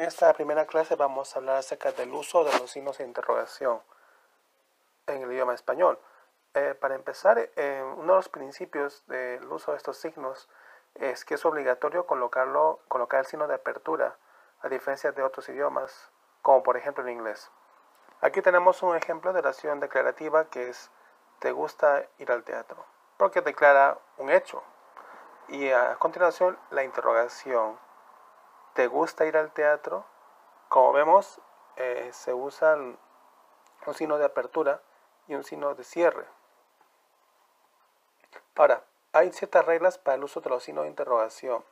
En esta primera clase vamos a hablar acerca del uso de los signos de interrogación en el idioma español. Eh, para empezar, eh, uno de los principios del uso de estos signos es que es obligatorio colocarlo, colocar el signo de apertura, a diferencia de otros idiomas, como por ejemplo en inglés. Aquí tenemos un ejemplo de oración declarativa que es ¿te gusta ir al teatro? Porque declara un hecho. Y a continuación la interrogación ¿te gusta ir al teatro? Como vemos, eh, se usa un signo de apertura y un signo de cierre. Ahora, hay ciertas reglas para el uso de los signos de interrogación.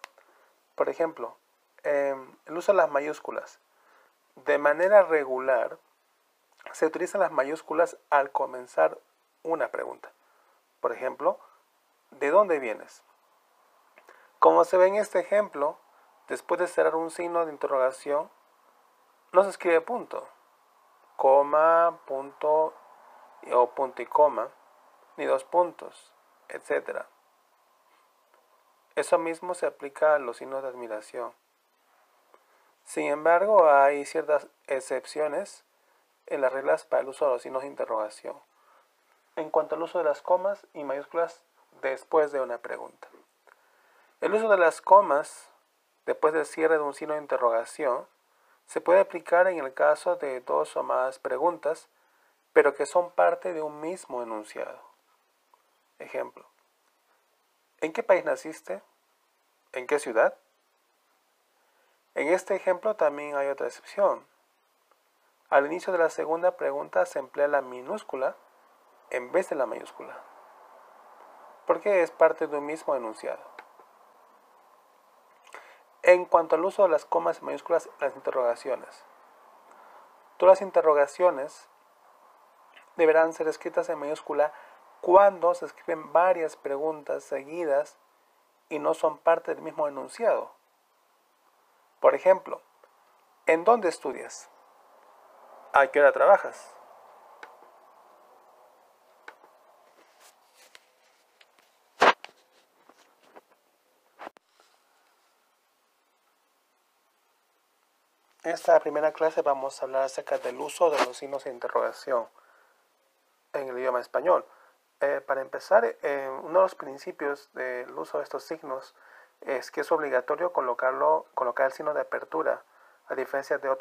Por ejemplo, em, el uso de las mayúsculas. De manera regular, se utilizan las mayúsculas al comenzar una pregunta. Por ejemplo, ¿de dónde vienes? Como se ve en este ejemplo, después de cerrar un signo de interrogación, no se escribe punto, coma, punto o punto y coma, ni dos puntos, etc. Eso mismo se aplica a los signos de admiración. Sin embargo, hay ciertas excepciones en las reglas para el uso de los signos de interrogación. En cuanto al uso de las comas y mayúsculas después de una pregunta. El uso de las comas después del cierre de un signo de interrogación se puede aplicar en el caso de dos o más preguntas, pero que son parte de un mismo enunciado. Ejemplo. ¿En qué país naciste? ¿En qué ciudad? En este ejemplo también hay otra excepción. Al inicio de la segunda pregunta se emplea la minúscula en vez de la mayúscula, porque es parte de un mismo enunciado. En cuanto al uso de las comas y mayúsculas, las interrogaciones. Todas las interrogaciones deberán ser escritas en mayúscula cuando se escriben varias preguntas seguidas y no son parte del mismo enunciado. Por ejemplo, ¿en dónde estudias? ¿A qué hora trabajas? Esta primera clase vamos a hablar acerca del uso de los signos de interrogación en el idioma español. Eh, para empezar, eh, uno de los principios del uso de estos signos es que es obligatorio colocarlo, colocar el signo de apertura, a diferencia de otros